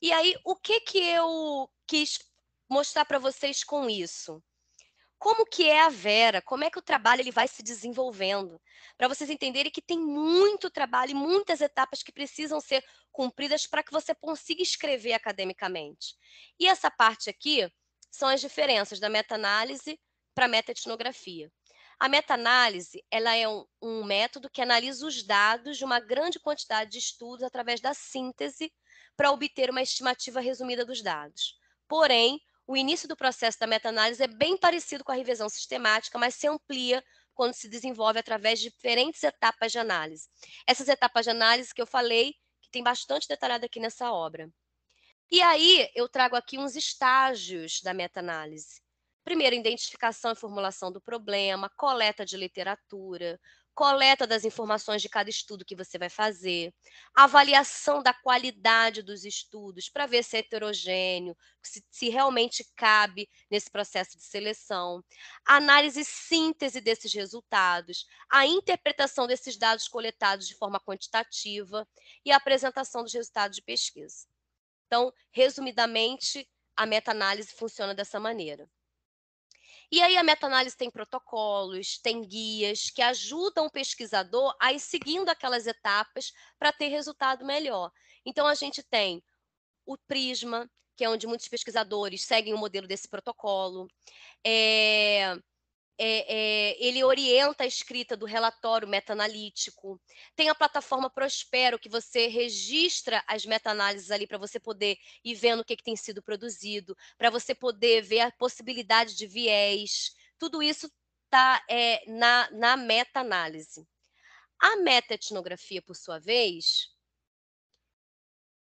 E aí, o que que eu quis mostrar para vocês com isso? Como que é a Vera? Como é que o trabalho ele vai se desenvolvendo? Para vocês entenderem que tem muito trabalho e muitas etapas que precisam ser cumpridas para que você consiga escrever academicamente. E essa parte aqui são as diferenças da meta-análise para a meta-etnografia. A meta-análise ela é um, um método que analisa os dados de uma grande quantidade de estudos através da síntese para obter uma estimativa resumida dos dados. Porém, o início do processo da meta-análise é bem parecido com a revisão sistemática, mas se amplia quando se desenvolve através de diferentes etapas de análise. Essas etapas de análise que eu falei, que tem bastante detalhado aqui nessa obra. E aí, eu trago aqui uns estágios da meta-análise. Primeiro, identificação e formulação do problema, coleta de literatura, coleta das informações de cada estudo que você vai fazer, avaliação da qualidade dos estudos para ver se é heterogêneo, se, se, realmente cabe nesse processo de seleção, análise e síntese desses resultados, a interpretação desses dados coletados de forma quantitativa e a apresentação dos resultados de pesquisa. Então, resumidamente, a meta-análise funciona dessa maneira. E aí a meta-análise tem protocolos, tem guias que ajudam o pesquisador a ir seguindo aquelas etapas para ter resultado melhor. Então a gente tem o Prisma, que é onde muitos pesquisadores seguem o modelo desse protocolo. É, é, é, ele orienta a escrita do relatório meta-analítico. Tem a plataforma Prospero, que você registra as meta-análises ali para você poder ir vendo o que, que tem sido produzido, para você poder ver a possibilidade de viés. Tudo isso está é, na, na meta-análise. A meta-etnografia, por sua vez,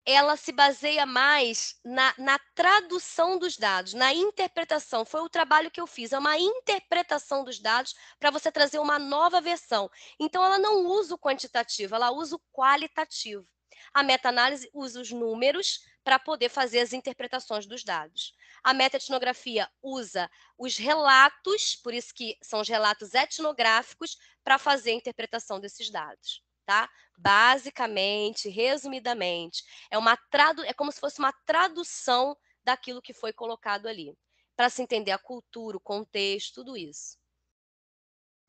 ela se baseia mais na, na, tradução dos dados, na interpretação. Foi o trabalho que eu fiz, é uma interpretação dos dados para você trazer uma nova versão. Então, ela não usa o quantitativo, ela usa o qualitativo. A meta-análise usa os números para poder fazer as interpretações dos dados. A meta-etnografia usa os relatos, por isso que são os relatos etnográficos, para fazer a interpretação desses dados tá? Basicamente, resumidamente, é uma tradu é como se fosse uma tradução daquilo que foi colocado ali, para se entender a cultura, o contexto, tudo isso.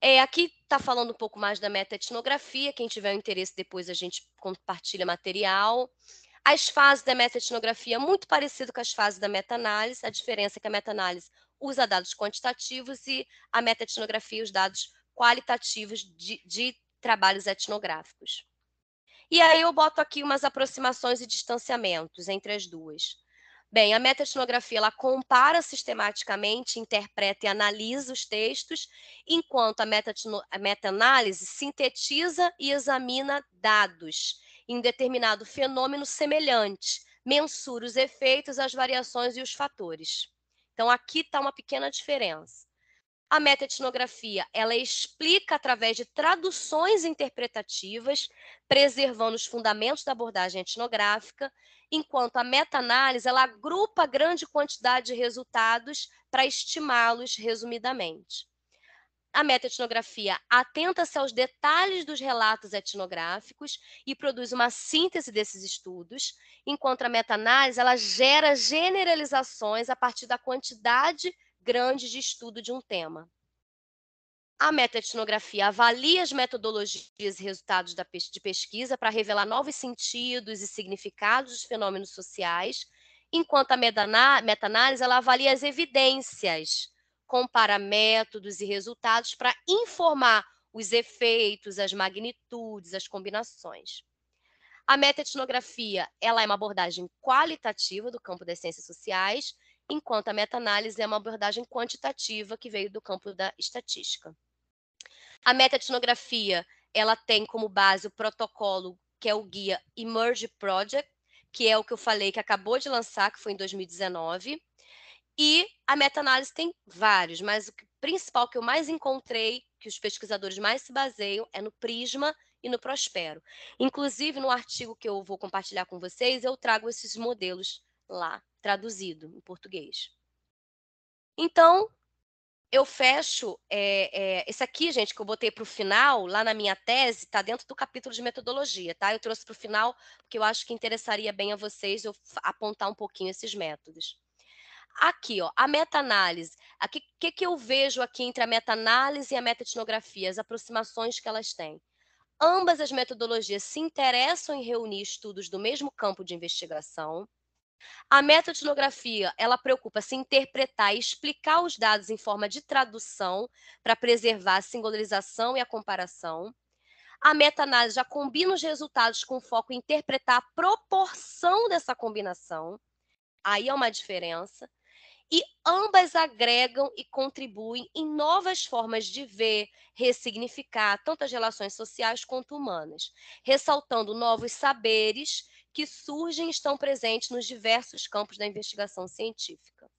É, aqui está falando um pouco mais da meta-etnografia, quem tiver interesse depois a gente compartilha material. As fases da meta-etnografia muito parecido com as fases da meta-análise, a diferença é que a meta-análise usa dados quantitativos e a meta-etnografia os dados qualitativos de, de trabalhos etnográficos. E aí eu boto aqui umas aproximações e distanciamentos entre as duas. Bem, a meta-etnografia ela compara sistematicamente, interpreta e analisa os textos, enquanto a meta-análise sintetiza e examina dados em determinado fenômeno semelhante, mensura os efeitos, as variações e os fatores. Então, aqui está uma pequena diferença. A metaetnografia, ela explica através de traduções interpretativas, preservando os fundamentos da abordagem etnográfica, enquanto a meta-análise, ela agrupa grande quantidade de resultados para estimá-los resumidamente. A metaetnografia atenta-se aos detalhes dos relatos etnográficos e produz uma síntese desses estudos, enquanto a meta-análise ela gera generalizações a partir da quantidade grande de estudo de um tema. A metaetnografia avalia as metodologias e resultados de pesquisa para revelar novos sentidos e significados de fenômenos sociais, enquanto a meta-análise avalia as evidências, compara métodos e resultados para informar os efeitos, as magnitudes, as combinações. A metaetnografia ela é uma abordagem qualitativa do campo das ciências sociais, enquanto a meta-análise é uma abordagem quantitativa que veio do campo da estatística. A meta-etnografia, ela tem como base o protocolo que é o guia Emerge Project, que é o que eu falei que acabou de lançar, que foi em 2019. E a meta-análise tem vários, mas o principal que eu mais encontrei, que os pesquisadores mais se baseiam, é no Prisma e no Prospero. Inclusive, no artigo que eu vou compartilhar com vocês, eu trago esses modelos lá, traduzido em português. Então, eu fecho. É, é, esse aqui, gente, que eu botei para o final, lá na minha tese, está dentro do capítulo de metodologia, tá? Eu trouxe para o final, porque eu acho que interessaria bem a vocês eu apontar um pouquinho esses métodos. Aqui, ó, a meta-análise. O que, que, eu vejo aqui entre a meta-análise e a meta-etnografia? As aproximações que elas têm. Ambas as metodologias se interessam em reunir estudos do mesmo campo de investigação. A meta-etnografia, ela preocupa-se em interpretar e explicar os dados em forma de tradução para preservar a singularização e a comparação. A meta-análise já combina os resultados com foco em interpretar a proporção dessa combinação. Aí é uma diferença e ambas agregam e contribuem em novas formas de ver, ressignificar tanto as relações sociais quanto humanas, ressaltando novos saberes que surgem e estão presentes nos diversos campos da investigação científica.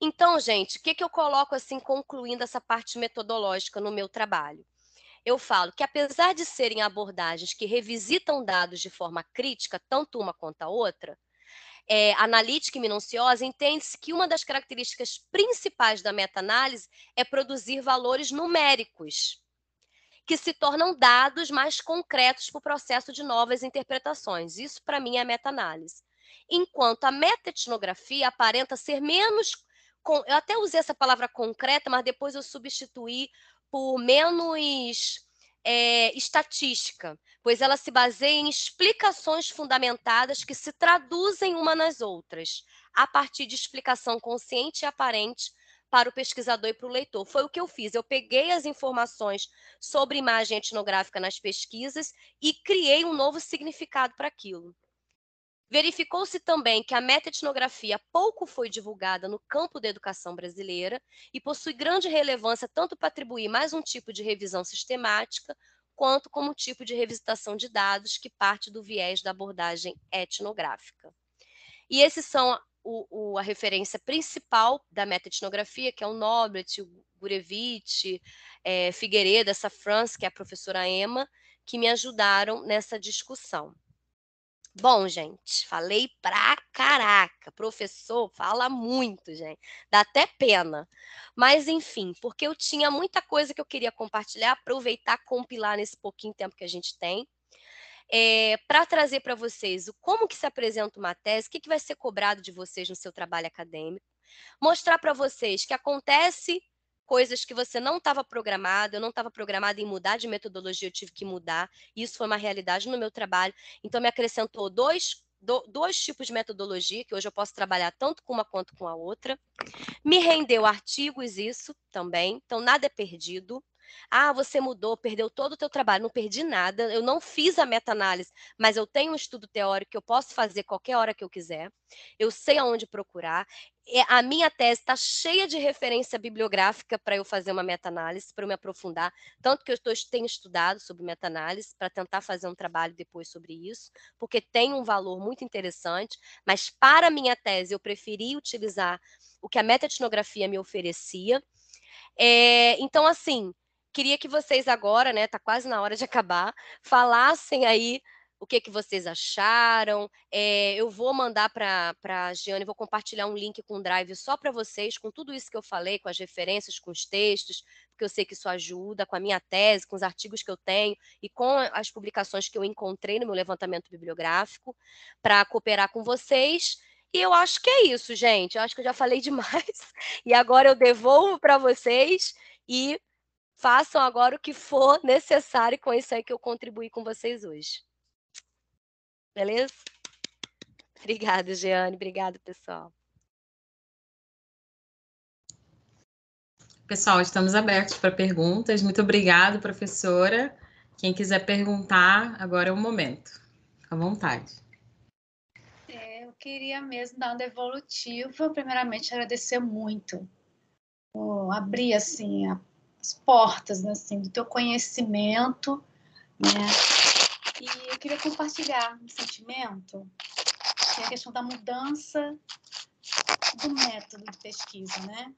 Então, gente, o que, que eu coloco assim, concluindo essa parte metodológica no meu trabalho? Eu falo que, apesar de serem abordagens que revisitam dados de forma crítica, tanto uma quanto a outra, é, analítica e minuciosa, entende-se que uma das características principais da meta-análise é produzir valores numéricos, que se tornam dados mais concretos para o processo de novas interpretações. Isso, para mim, é meta-análise. Enquanto a meta-etnografia aparenta ser menos. Eu até usei essa palavra concreta, mas depois eu substituí por menos é, estatística, pois ela se baseia em explicações fundamentadas que se traduzem uma nas outras, a partir de explicação consciente e aparente para o pesquisador e para o leitor. Foi o que eu fiz. Eu peguei as informações sobre imagem etnográfica nas pesquisas e criei um novo significado para aquilo. Verificou-se também que a meta-etnografia pouco foi divulgada no campo da educação brasileira e possui grande relevância tanto para atribuir mais um tipo de revisão sistemática, quanto como tipo de revisitação de dados que parte do viés da abordagem etnográfica. E esses são o, o, a referência principal da meta-etnografia, que é o Noblet, o Gurevich, é, Figueiredo, essa France, que é a professora Emma, que me ajudaram nessa discussão. Bom, gente, falei pra caraca. Professor fala muito, gente. Dá até pena. Mas, enfim, porque eu tinha muita coisa que eu queria compartilhar, aproveitar, compilar nesse pouquinho tempo que a gente tem. É, para trazer para vocês o como que se apresenta uma tese, o que, que vai ser cobrado de vocês no seu trabalho acadêmico, mostrar para vocês que acontece coisas que você não estava programado, eu não estava programada em mudar de metodologia, eu tive que mudar. Isso foi uma realidade no meu trabalho. Então, me acrescentou dois, do, dois tipos de metodologia, que hoje eu posso trabalhar tanto com uma quanto com a outra. Me rendeu artigos, isso também. Então, nada é perdido. Ah, você mudou, perdeu todo o teu trabalho. Não perdi nada. Eu não fiz a meta-análise, mas eu tenho um estudo teórico que eu posso fazer qualquer hora que eu quiser. Eu sei aonde procurar. A minha tese está cheia de referência bibliográfica para eu fazer uma meta-análise, para eu me aprofundar. Tanto que eu tô, tenho estudado sobre meta-análise para tentar fazer um trabalho depois sobre isso, porque tem um valor muito interessante. Mas para a minha tese, eu preferi utilizar o que a meta-etnografia me oferecia. É, então, assim, queria que vocês agora, né, tá quase na hora de acabar, falassem aí o que, que vocês acharam. É, eu vou mandar para a Giane, vou compartilhar um link com o Drive só para vocês, com tudo isso que eu falei, com as referências, com os textos, porque eu sei que isso ajuda, com a minha tese, com os artigos que eu tenho e com as publicações que eu encontrei no meu levantamento bibliográfico, para cooperar com vocês. E eu acho que é isso, gente. Eu acho que eu já falei demais. E agora eu devolvo para vocês e façam agora o que for necessário com isso aí que eu contribuí com vocês hoje. Beleza? Obrigada, Jeane. Obrigada, pessoal. Pessoal, estamos abertos para perguntas. Muito obrigada, professora. Quem quiser perguntar, agora é o momento. Fica à vontade. É, eu queria mesmo dar uma devolutiva. Primeiramente, agradecer muito. Oh, abrir, assim, a as portas né, assim, do teu conhecimento, né? E eu queria compartilhar um sentimento, que é a questão da mudança do método de pesquisa, né?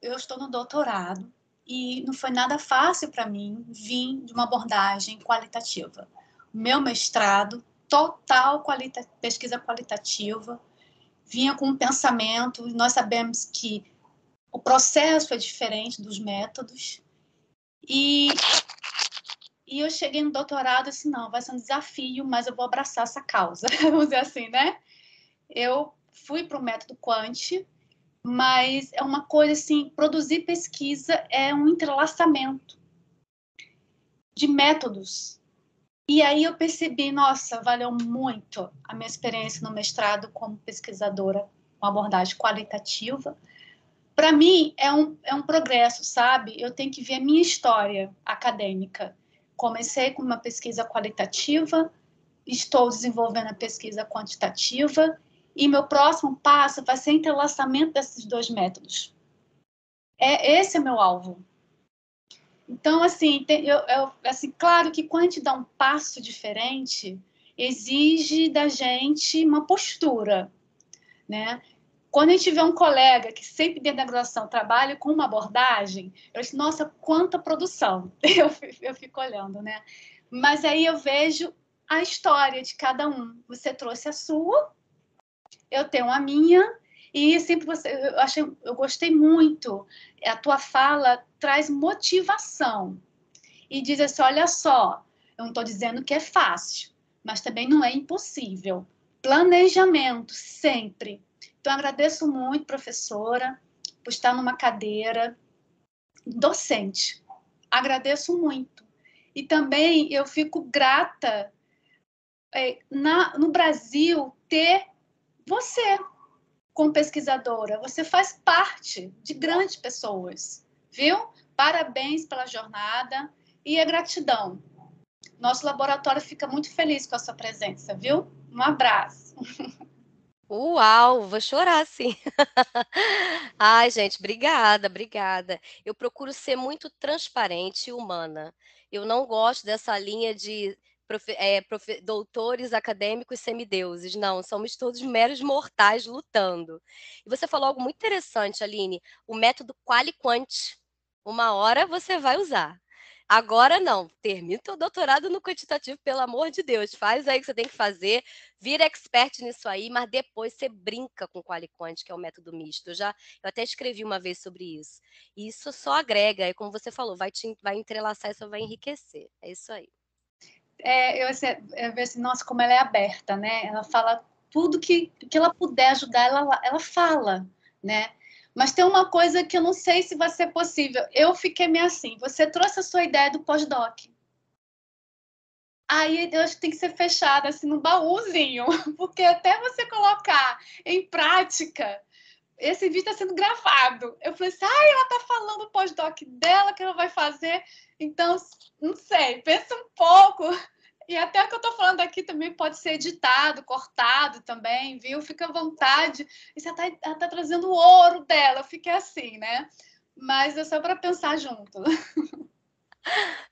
Eu estou no doutorado e não foi nada fácil para mim vir de uma abordagem qualitativa. Meu mestrado, total qualita pesquisa qualitativa, vinha com um pensamento, nós sabemos que o processo é diferente dos métodos, e, e eu cheguei no doutorado assim, não, vai ser um desafio, mas eu vou abraçar essa causa, vamos dizer assim, né? Eu fui para o método Quant, mas é uma coisa assim, produzir pesquisa é um entrelaçamento de métodos. E aí eu percebi, nossa, valeu muito a minha experiência no mestrado como pesquisadora com abordagem qualitativa. Para mim é um, é um progresso, sabe? Eu tenho que ver a minha história acadêmica. Comecei com uma pesquisa qualitativa, estou desenvolvendo a pesquisa quantitativa e meu próximo passo vai ser entrelaçamento desses dois métodos. É esse é meu alvo. Então, assim, tem, eu, eu, assim, claro que quando a gente dá um passo diferente, exige da gente uma postura, né? Quando a gente vê um colega que sempre dentro da graduação trabalha com uma abordagem, eu digo, nossa, quanta produção! Eu, eu fico olhando, né? Mas aí eu vejo a história de cada um. Você trouxe a sua, eu tenho a minha e sempre você, eu achei, eu gostei muito. A tua fala traz motivação e diz assim, olha só, eu não estou dizendo que é fácil, mas também não é impossível. Planejamento sempre. Então agradeço muito, professora, por estar numa cadeira docente. Agradeço muito. E também eu fico grata é, na, no Brasil ter você, como pesquisadora, você faz parte de grandes pessoas, viu? Parabéns pela jornada e a gratidão. Nosso laboratório fica muito feliz com a sua presença, viu? Um abraço. Uau, vou chorar sim. Ai, gente, obrigada, obrigada. Eu procuro ser muito transparente e humana. Eu não gosto dessa linha de profe, é, profe, doutores acadêmicos semideuses. Não, somos todos meros mortais lutando. E você falou algo muito interessante, Aline, o método quali-quant. Uma hora você vai usar. Agora não, termina o doutorado no quantitativo, pelo amor de Deus. Faz aí o que você tem que fazer, vira expert nisso aí, mas depois você brinca com o quali-quant, que é o método misto. Eu já eu até escrevi uma vez sobre isso. E isso só agrega, é como você falou, vai te vai entrelaçar, isso vai enriquecer. É isso aí é, eu, assim, eu vejo assim, nossa, como ela é aberta, né? Ela fala tudo que, que ela puder ajudar, ela, ela fala, né? Mas tem uma coisa que eu não sei se vai ser possível. Eu fiquei meio assim, você trouxe a sua ideia do pós-doc. Aí eu acho que tem que ser fechada assim no baúzinho, porque até você colocar em prática, esse vídeo está sendo gravado. Eu falei assim, ah, ela está falando o pós-doc dela que ela vai fazer. Então, não sei, pensa um pouco. E até o que eu estou falando aqui também pode ser editado, cortado também, viu? Fica à vontade. E você está tá trazendo o ouro dela, fica assim, né? Mas é só para pensar junto.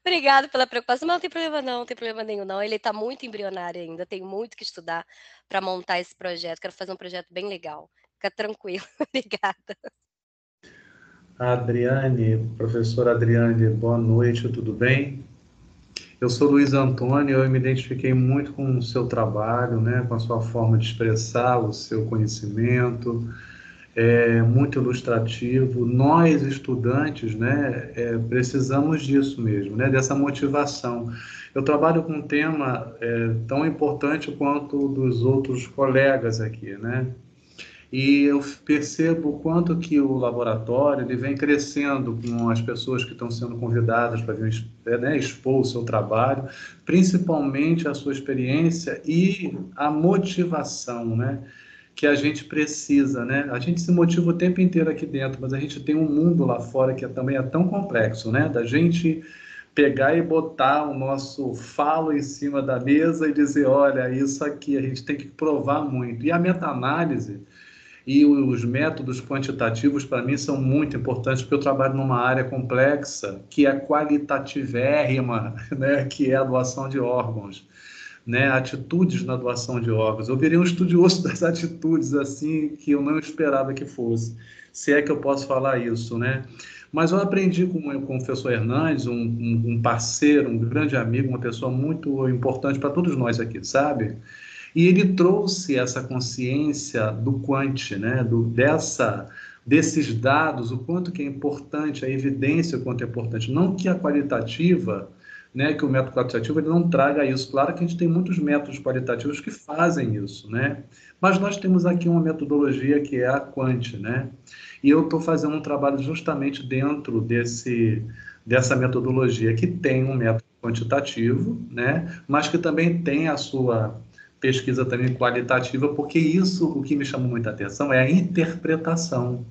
Obrigada pela preocupação, mas não tem problema não, não tem problema nenhum não. Ele está muito embrionário ainda, tem muito que estudar para montar esse projeto. Quero fazer um projeto bem legal. Fica tranquilo. Obrigada. Adriane, professora Adriane, boa noite, tudo bem? Eu sou Luiz Antônio, eu me identifiquei muito com o seu trabalho, né, com a sua forma de expressar o seu conhecimento, é muito ilustrativo. Nós, estudantes, né, é, precisamos disso mesmo, né, dessa motivação. Eu trabalho com um tema é, tão importante quanto dos outros colegas aqui, né, e eu percebo o quanto que o laboratório ele vem crescendo com as pessoas que estão sendo convidadas para vir né, expor o seu trabalho, principalmente a sua experiência e a motivação, né? que a gente precisa, né? A gente se motiva o tempo inteiro aqui dentro, mas a gente tem um mundo lá fora que é, também é tão complexo, né? Da gente pegar e botar o nosso falo em cima da mesa e dizer, olha, isso aqui a gente tem que provar muito. E a meta-análise, e os métodos quantitativos, para mim, são muito importantes, porque eu trabalho numa área complexa, que é qualitativérrima, né? que é a doação de órgãos. Né, atitudes na doação de órgãos. Eu virei um estudioso das atitudes assim que eu não esperava que fosse, se é que eu posso falar isso, né? Mas eu aprendi com, com o professor Hernandes, um, um, um parceiro, um grande amigo, uma pessoa muito importante para todos nós aqui, sabe? E ele trouxe essa consciência do quant, né? do, dessa, desses dados, o quanto que é importante, a evidência o quanto é importante. Não que a qualitativa, né, que o método qualitativo ele não traga isso. Claro que a gente tem muitos métodos qualitativos que fazem isso, né? Mas nós temos aqui uma metodologia que é a Quant, né? E eu estou fazendo um trabalho justamente dentro desse, dessa metodologia, que tem um método quantitativo, né? Mas que também tem a sua pesquisa também qualitativa, porque isso, o que me chamou muita atenção é a interpretação,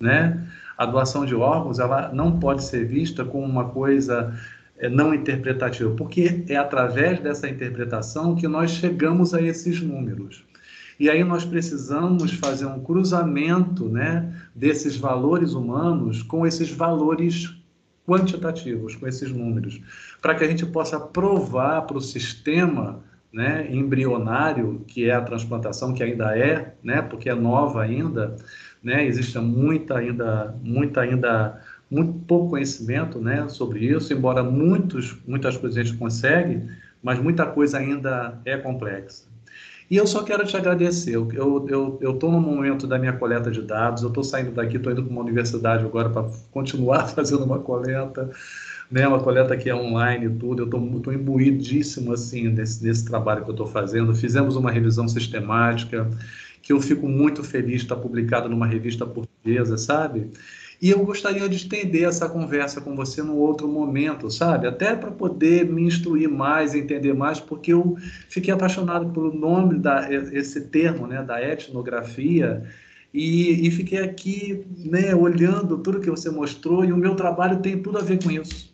né? A doação de órgãos, ela não pode ser vista como uma coisa é, não interpretativa, porque é através dessa interpretação que nós chegamos a esses números. E aí nós precisamos fazer um cruzamento né, desses valores humanos com esses valores quantitativos, com esses números, para que a gente possa provar para o sistema né, embrionário, que é a transplantação, que ainda é, né, porque é nova ainda, né, existe muita ainda, muita ainda, muito pouco conhecimento né, sobre isso, embora muitos, muitas coisas a gente consegue, mas muita coisa ainda é complexa. E eu só quero te agradecer. Eu estou eu, no momento da minha coleta de dados, eu estou saindo daqui, estou indo para uma universidade agora para continuar fazendo uma coleta, né, uma coleta que é online e tudo. Eu estou imbuidíssimo assim, nesse, nesse trabalho que eu estou fazendo. Fizemos uma revisão sistemática, que eu fico muito feliz de estar publicado numa revista portuguesa, sabe? E eu gostaria de estender essa conversa com você num outro momento, sabe? Até para poder me instruir mais, entender mais, porque eu fiquei apaixonado pelo nome da esse termo, né, da etnografia. E, e fiquei aqui, né, olhando tudo que você mostrou e o meu trabalho tem tudo a ver com isso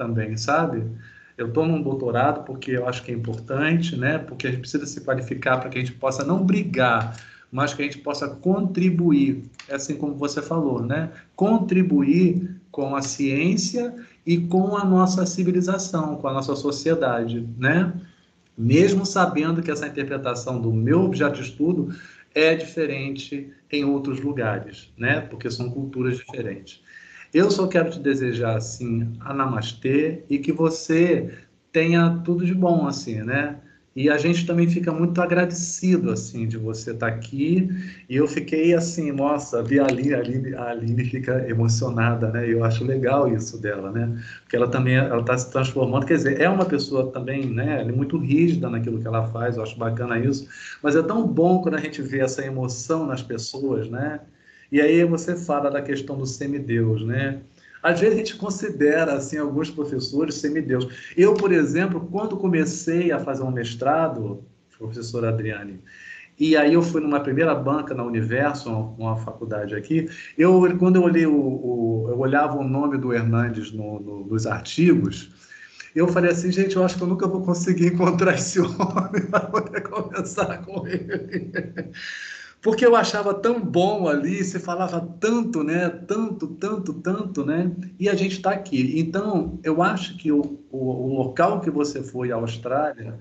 também, sabe? Eu estou num doutorado porque eu acho que é importante, né? Porque a gente precisa se qualificar para que a gente possa não brigar mas que a gente possa contribuir, assim como você falou, né? Contribuir com a ciência e com a nossa civilização, com a nossa sociedade, né? Mesmo sabendo que essa interpretação do meu objeto de estudo é diferente em outros lugares, né? Porque são culturas diferentes. Eu só quero te desejar assim a namastê e que você tenha tudo de bom assim, né? E a gente também fica muito agradecido, assim, de você estar tá aqui. E eu fiquei assim, nossa, vi a Aline, a Aline, a Aline fica emocionada, né? E eu acho legal isso dela, né? Porque ela também, ela está se transformando. Quer dizer, é uma pessoa também, né? Ela é muito rígida naquilo que ela faz, eu acho bacana isso. Mas é tão bom quando a gente vê essa emoção nas pessoas, né? E aí você fala da questão do semideus, né? Às vezes a gente considera assim alguns professores semideus. Eu, por exemplo, quando comecei a fazer um mestrado, professor Adriane, e aí eu fui numa primeira banca na Universo, uma, faculdade aqui, eu quando eu olhei o, o, eu olhava o nome do Hernandes no, no, nos artigos, eu falei assim, gente, eu acho que eu nunca vou conseguir encontrar esse homem para poder conversar com ele porque eu achava tão bom ali, você falava tanto, né? Tanto, tanto, tanto, né? E a gente está aqui. Então, eu acho que o, o, o, local que você foi, a Austrália,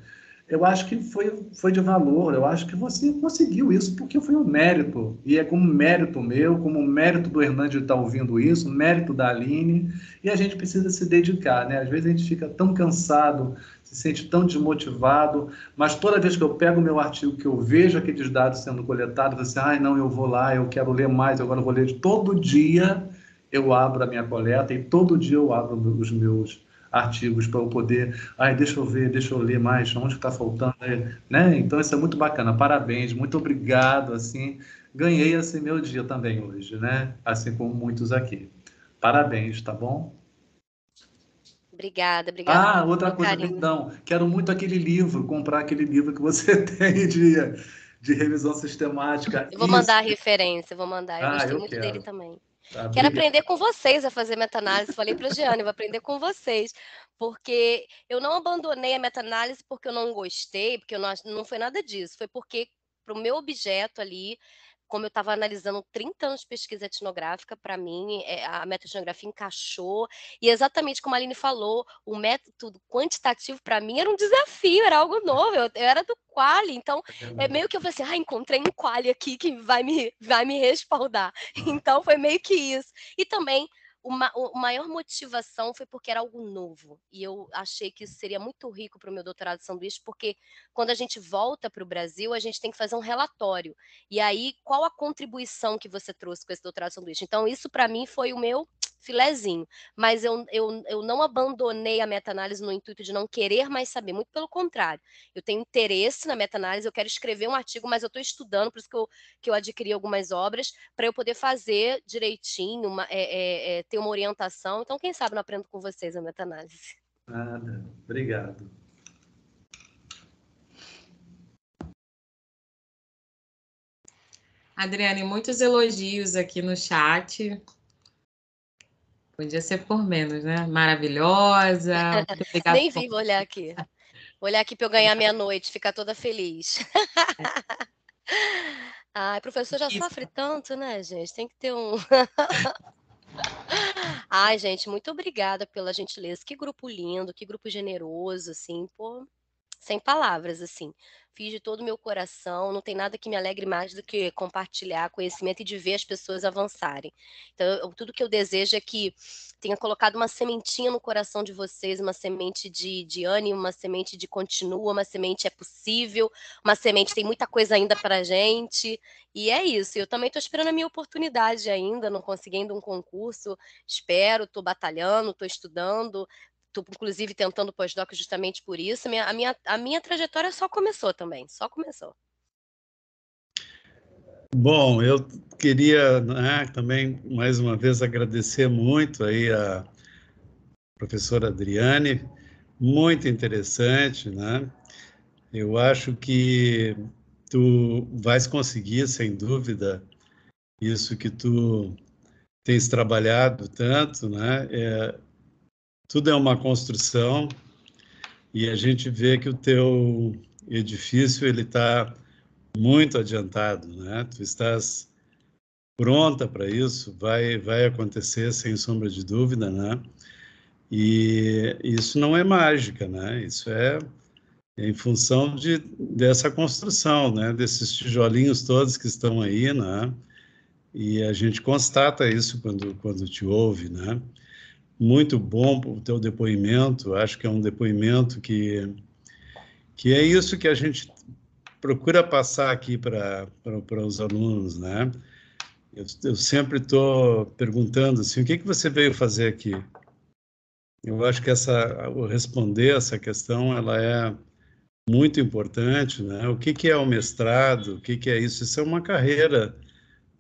eu acho que foi, foi de valor. Eu acho que você conseguiu isso porque foi um mérito. E é como mérito meu, como mérito do Hernandes de estar ouvindo isso, mérito da Aline. E a gente precisa se dedicar, né? Às vezes a gente fica tão cansado se sente tão desmotivado, mas toda vez que eu pego o meu artigo, que eu vejo aqueles dados sendo coletados, assim, ai, ah, não, eu vou lá, eu quero ler mais, agora eu vou ler. Todo dia eu abro a minha coleta e todo dia eu abro os meus artigos para eu poder, ai, deixa eu ver, deixa eu ler mais, onde está faltando, né? Então isso é muito bacana. Parabéns, muito obrigado, assim, ganhei esse meu dia também hoje, né? Assim como muitos aqui. Parabéns, tá bom? Obrigada, obrigada. Ah, outra coisa, carinho. perdão. Quero muito aquele livro, comprar aquele livro que você tem de, de revisão sistemática. Eu vou Isso. mandar a referência, vou mandar. Eu ah, gostei eu muito quero. dele também. Tá, quero aprender com vocês a fazer meta-análise. Falei para a Giane, vou aprender com vocês. Porque eu não abandonei a meta-análise porque eu não gostei, porque eu não, não foi nada disso. Foi porque para o meu objeto ali, como eu estava analisando 30 anos de pesquisa etnográfica, para mim é, a meta-etnografia encaixou. E exatamente como a Aline falou, o método quantitativo para mim era um desafio, era algo novo. Eu, eu era do quali, então é, é meio que eu falei assim, ah, encontrei um quali aqui que vai me, vai me respaldar. Então foi meio que isso. E também uma, o maior motivação foi porque era algo novo. E eu achei que isso seria muito rico para o meu doutorado de sanduíche, porque quando a gente volta para o Brasil, a gente tem que fazer um relatório. E aí, qual a contribuição que você trouxe com esse doutorado de sanduíche? Então, isso para mim foi o meu filezinho. Mas eu, eu, eu não abandonei a meta-análise no intuito de não querer mais saber, muito pelo contrário. Eu tenho interesse na meta-análise, eu quero escrever um artigo, mas eu estou estudando, por isso que eu, que eu adquiri algumas obras, para eu poder fazer direitinho, uma, é, é, é, ter uma orientação. Então, quem sabe não aprendo com vocês a meta-análise. Nada, obrigado. Adriane, muitos elogios aqui no chat. Podia ser por menos, né? Maravilhosa. Nem vi, vou olhar aqui. Vou olhar aqui para eu ganhar meia-noite, ficar toda feliz. Ai, professor já Isso. sofre tanto, né, gente? Tem que ter um. Ai, gente, muito obrigada pela gentileza. Que grupo lindo, que grupo generoso, assim, pô, sem palavras, assim fiz de todo o meu coração. Não tem nada que me alegre mais do que compartilhar conhecimento e de ver as pessoas avançarem. Então, eu, tudo que eu desejo é que tenha colocado uma sementinha no coração de vocês, uma semente de, de ânimo, uma semente de continua, uma semente é possível, uma semente tem muita coisa ainda para gente. E é isso. Eu também estou esperando a minha oportunidade ainda, não conseguindo um concurso. Espero, estou batalhando, estou estudando, Estou, inclusive, tentando pós-doc justamente por isso. A minha, a, minha, a minha trajetória só começou também, só começou. Bom, eu queria né, também, mais uma vez, agradecer muito aí a professora Adriane, muito interessante, né? Eu acho que tu vais conseguir, sem dúvida, isso que tu tens trabalhado tanto, né? É, tudo é uma construção e a gente vê que o teu edifício ele está muito adiantado, né? Tu estás pronta para isso, vai vai acontecer sem sombra de dúvida, né? E isso não é mágica, né? Isso é em função de dessa construção, né? Desses tijolinhos todos que estão aí, né? E a gente constata isso quando quando te ouve, né? Muito bom o teu depoimento. Acho que é um depoimento que, que é isso que a gente procura passar aqui para os alunos, né? Eu, eu sempre estou perguntando assim, o que, que você veio fazer aqui? Eu acho que essa, responder essa questão, ela é muito importante, né? O que, que é o mestrado? O que, que é isso? Isso é uma carreira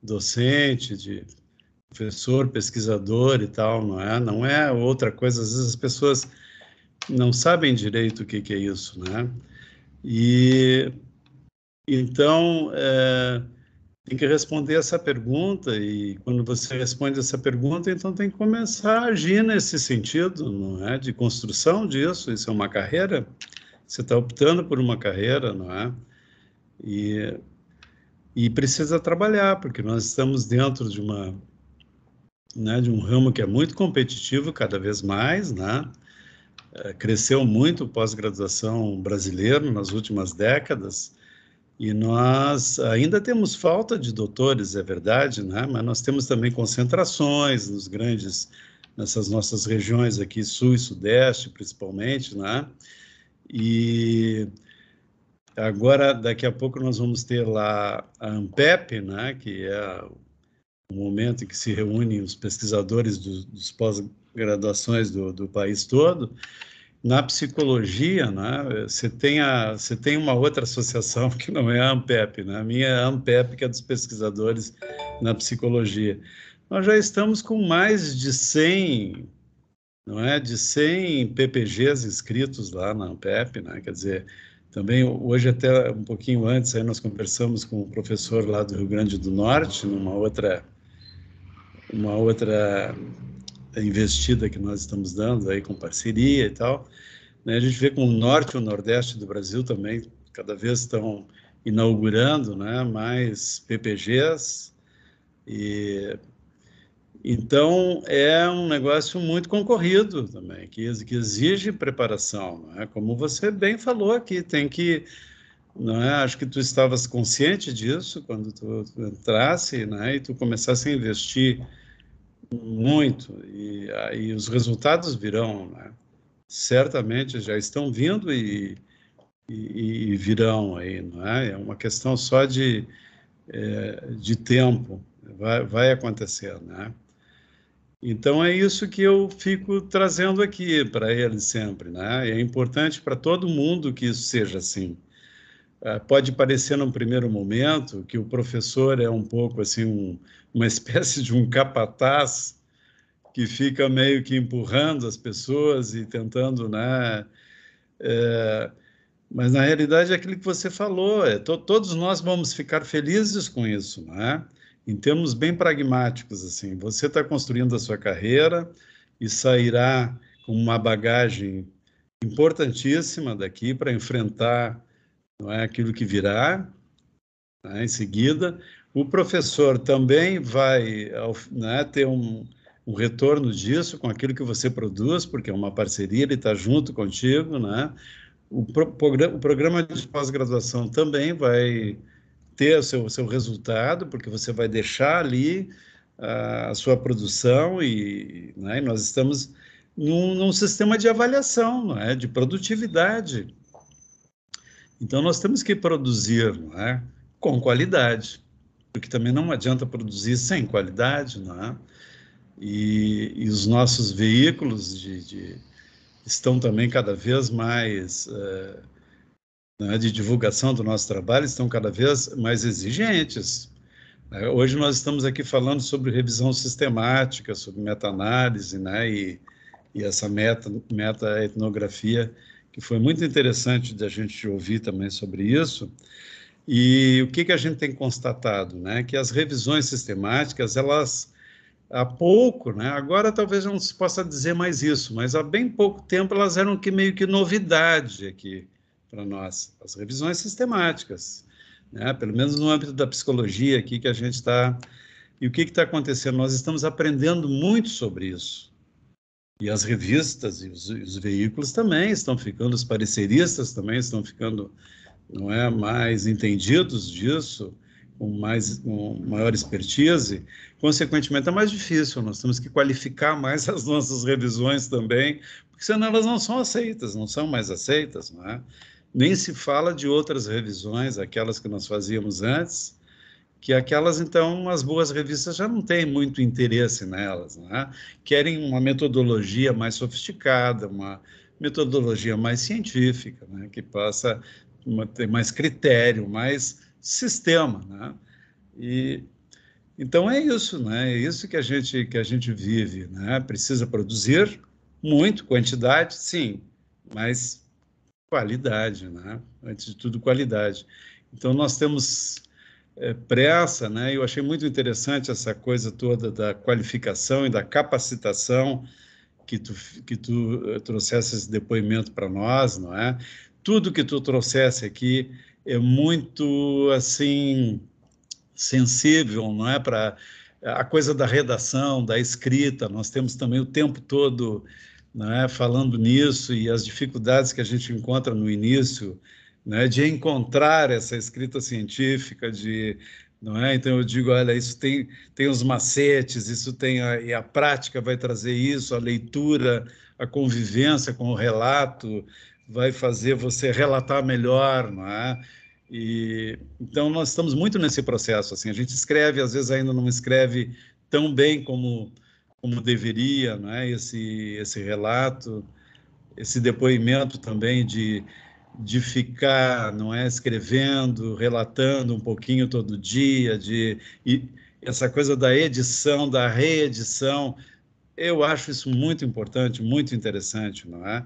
docente, de professor, pesquisador e tal, não é? Não é outra coisa. Às vezes as pessoas não sabem direito o que, que é isso, né? E então é, tem que responder essa pergunta e quando você responde essa pergunta, então tem que começar a agir nesse sentido, não é? De construção disso. Isso é uma carreira. Você está optando por uma carreira, não é? E e precisa trabalhar, porque nós estamos dentro de uma né, de um ramo que é muito competitivo cada vez mais, né? É, cresceu muito pós-graduação brasileiro nas últimas décadas e nós ainda temos falta de doutores, é verdade, né? Mas nós temos também concentrações nos grandes nessas nossas regiões aqui sul e sudeste, principalmente, né? E agora daqui a pouco nós vamos ter lá a Ampep, né, que é o momento em que se reúnem os pesquisadores do, dos pós-graduações do, do, país todo. Na psicologia, né, você, tem a, você tem uma outra associação que não é a AMPEP, né? a minha é a AMPEP, que é dos pesquisadores na psicologia. Nós já estamos com mais de 100, não é, de 100 PPGs inscritos lá na AMPEP, né? quer dizer, também hoje até um pouquinho antes aí nós conversamos com um professor lá do Rio Grande do Norte numa outra uma outra investida que nós estamos dando aí com parceria e tal. Né? A gente vê com o norte e o nordeste do Brasil também cada vez estão inaugurando né, mais PPGs e então é um negócio muito concorrido também que, exige preparação, né? como você bem falou aqui, tem que não é? Acho que tu estavas consciente disso quando tu, tu entrasse, né? E tu começasse a investir muito, e aí os resultados virão, né? certamente já estão vindo e, e, e, virão aí, não é? É uma questão só de, é, de tempo, vai, vai acontecer, né? Então é isso que eu fico trazendo aqui para eles sempre, né? É importante para todo mundo que isso seja assim. É, pode parecer num primeiro momento que o professor é um pouco assim um, uma espécie de um capataz que fica meio que empurrando as pessoas e tentando, né? É, mas na realidade é aquilo que você falou, é, to, todos nós vamos ficar felizes com isso, né? Em termos bem pragmáticos, assim, você está construindo a sua carreira e sairá com uma bagagem importantíssima daqui para enfrentar não é aquilo que virá né, em seguida. O professor também vai né, ter um, um retorno disso com aquilo que você produz, porque é uma parceria, ele está junto contigo, né? O, pro, o programa de pós-graduação também vai ter o seu, seu resultado, porque você vai deixar ali a, a sua produção e, né, e nós estamos num, num, sistema de avaliação, não é? de produtividade. Então, nós temos que produzir não é? com qualidade, porque também não adianta produzir sem qualidade, não é? E, e os nossos veículos de, de, estão também cada vez mais uh, né, de divulgação do nosso trabalho estão cada vez mais exigentes. Né? Hoje nós estamos aqui falando sobre revisão sistemática, sobre meta-análise, né, e, e essa meta, meta-etnografia, que foi muito interessante de a gente ouvir também sobre isso. E o que, que a gente tem constatado, né, que as revisões sistemáticas, elas há pouco, né? Agora talvez não se possa dizer mais isso, mas há bem pouco tempo elas eram que meio que novidade aqui para nós, as revisões sistemáticas, né? Pelo menos no âmbito da psicologia aqui que a gente está e o que está acontecendo? Nós estamos aprendendo muito sobre isso. E as revistas e os, os veículos também estão ficando, os pareceristas também estão ficando, não é, mais entendidos disso com mais com maior expertise, consequentemente é mais difícil. Nós temos que qualificar mais as nossas revisões também, porque senão elas não são aceitas, não são mais aceitas, não é? Nem se fala de outras revisões, aquelas que nós fazíamos antes, que aquelas então as boas revistas já não têm muito interesse nelas, né? Querem uma metodologia mais sofisticada, uma metodologia mais científica, né? Que possa ter mais critério, mais sistema, né? E então é isso, né? É isso que a gente que a gente vive, né? Precisa produzir muito, quantidade, sim, mas qualidade, né? Antes de tudo, qualidade. Então nós temos pressa, né? Eu achei muito interessante essa coisa toda da qualificação e da capacitação que tu que tu eh, trouxesse esse depoimento para nós, não é? Tudo que tu trouxesse aqui é muito assim sensível, não é para a coisa da redação, da escrita. Nós temos também o tempo todo, não é, falando nisso e as dificuldades que a gente encontra no início, né, de encontrar essa escrita científica, de não é? Então eu digo, olha, isso tem tem os macetes, isso tem a, e a prática vai trazer isso, a leitura, a convivência com o relato vai fazer você relatar melhor, não é? E então nós estamos muito nesse processo assim. A gente escreve, às vezes ainda não escreve tão bem como como deveria, né? Esse esse relato, esse depoimento também de de ficar, não é, escrevendo, relatando um pouquinho todo dia, de essa coisa da edição, da reedição, eu acho isso muito importante, muito interessante, não é?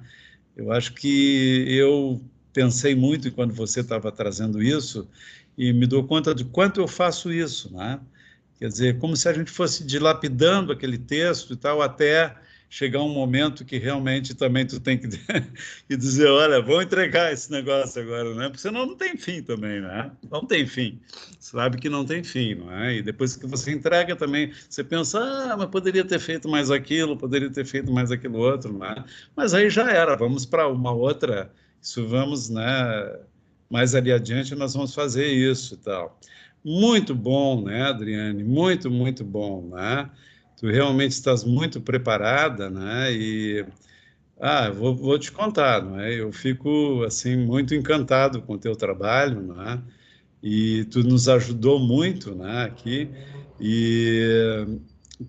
Eu acho que eu pensei muito quando você estava trazendo isso e me dou conta de quanto eu faço isso, né? Quer dizer, como se a gente fosse dilapidando aquele texto e tal até chegar um momento que realmente também tu tem que e dizer, olha, vou entregar esse negócio agora, né? Porque senão não tem fim também, né? Não tem fim. Sabe que não tem fim, não é? E depois que você entrega também, você pensa, ah, mas poderia ter feito mais aquilo, poderia ter feito mais aquilo outro, né? Mas aí já era, vamos para uma outra isso vamos, né? Mais ali adiante nós vamos fazer isso e tal. Muito bom, né, Adriane? Muito, muito bom, né? Tu realmente estás muito preparada, né? E ah, vou, vou te contar, não é? Eu fico assim muito encantado com o teu trabalho, não é? E tu nos ajudou muito, né? Aqui e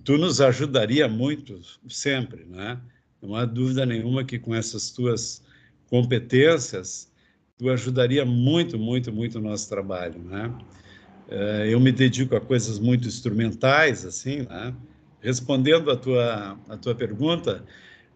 tu nos ajudaria muito sempre, né? Não há dúvida nenhuma que com essas tuas competências tu ajudaria muito, muito, muito o nosso trabalho, né? Eh, eu me dedico a coisas muito instrumentais, assim, né? Respondendo a tua, a tua pergunta,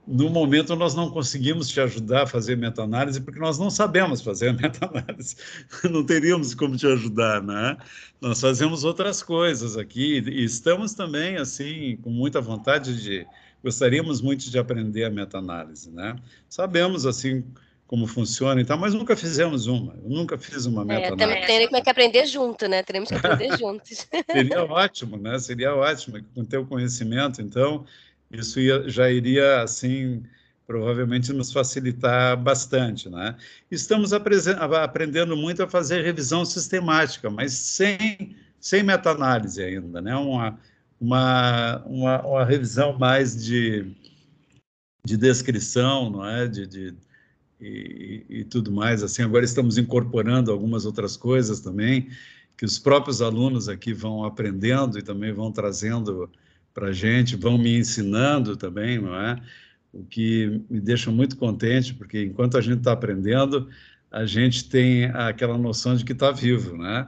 no momento nós não conseguimos te ajudar a fazer meta-análise porque nós não sabemos fazer meta-análise. Não teríamos como te ajudar, né? Nós fazemos outras coisas aqui e estamos também, assim, com muita vontade de... Gostaríamos muito de aprender a meta-análise, né? Sabemos, assim, como funciona e tal, mas nunca fizemos uma. Eu nunca fiz uma meta-análise. É, temos que aprender junto, né? Teremos que aprender juntos. Seria ótimo, né? Seria ótimo com o teu conhecimento, então, isso ia, já iria, assim, provavelmente nos facilitar bastante, né? Estamos aprendendo muito a fazer revisão sistemática, mas sem, sem meta-análise ainda, né? Uma, uma, uma, uma revisão mais de, de descrição, não é? de, de e, e, tudo mais. Assim, agora estamos incorporando algumas outras coisas também que os próprios alunos aqui vão aprendendo e também vão trazendo para a gente, vão me ensinando também, não é? O que me deixa muito contente, porque enquanto a gente está aprendendo, a gente tem aquela noção de que está vivo, né?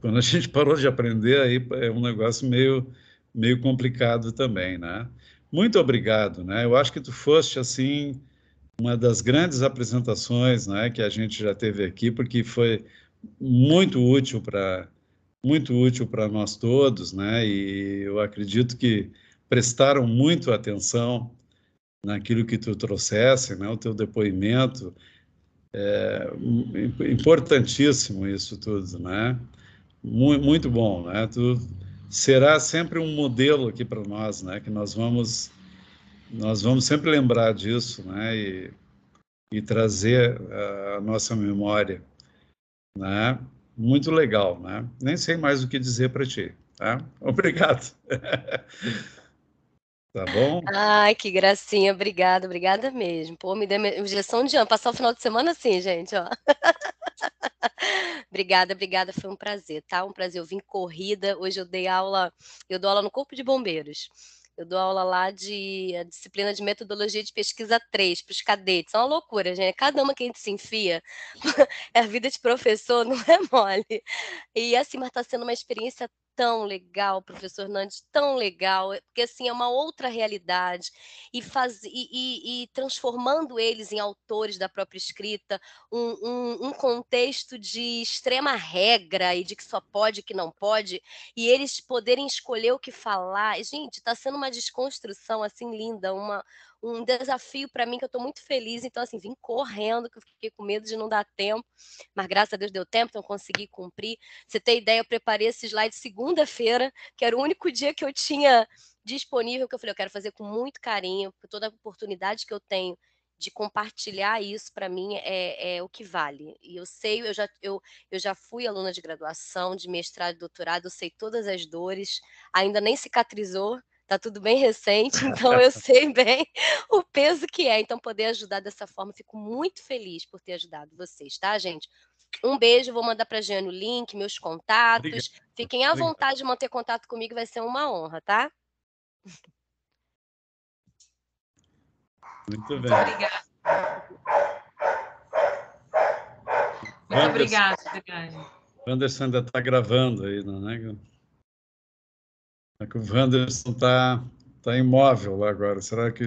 Quando a gente parou de aprender, aí é um negócio meio, meio complicado também, né? Muito obrigado, né? Eu acho que tu foste, assim, uma das grandes apresentações né, que a gente já teve aqui, porque foi muito útil para muito útil para nós todos, né? E eu acredito que prestaram muito atenção naquilo que tu trouxesse, né? O teu depoimento é importantíssimo isso tudo, né? Muito, muito bom, né? Tu será sempre um modelo aqui para nós, né? Que nós vamos nós vamos sempre lembrar disso, né? E, e trazer a nossa memória, né? Muito legal, né? Nem sei mais o que dizer para ti, tá? Obrigado. tá bom? Ai, que gracinha, obrigada, obrigada mesmo. Pô, me deu injeção de ano, passar o final de semana assim, gente, ó. obrigada, obrigada, foi um prazer, tá? Um prazer, eu vim corrida, hoje eu dei aula, eu dou aula no Corpo de Bombeiros. Eu dou aula lá de a disciplina de metodologia de pesquisa 3 para os cadetes. É uma loucura, gente. Cada uma que a gente se enfia, a vida de professor, não é mole. E assim, mas está sendo uma experiência tão legal, professor Nandes, tão legal, é, porque assim é uma outra realidade e, faz, e, e, e transformando eles em autores da própria escrita, um, um, um, contexto de extrema regra e de que só pode, que não pode, e eles poderem escolher o que falar. Gente, está sendo uma desconstrução assim linda, uma, um desafio para mim que eu estou muito feliz. Então, assim, vim correndo, que eu fiquei com medo de não dar tempo, mas graças a Deus deu tempo, então consegui cumprir. Você tem ideia, eu preparei esse slide segunda-feira, que era o único dia que eu tinha disponível, que eu falei, eu quero fazer com muito carinho, porque toda a oportunidade que eu tenho de compartilhar isso para mim é, é, o que vale. E eu sei, eu já, eu, eu já fui aluna de graduação, de mestrado e doutorado, eu sei todas as dores, ainda nem cicatrizou, tá tudo bem recente, então eu sei bem o peso que é. Então, poder ajudar dessa forma, fico muito feliz por ter ajudado vocês, tá, gente? Um beijo, vou mandar para a Jane o link, meus contatos. Obrigado. Fiquem à Obrigado. vontade de manter contato comigo, vai ser uma honra, tá? Muito bem. Obrigada. Muito obrigada, Anderson ainda está gravando aí, não é? É que o Wanderson está tá imóvel lá agora. Será que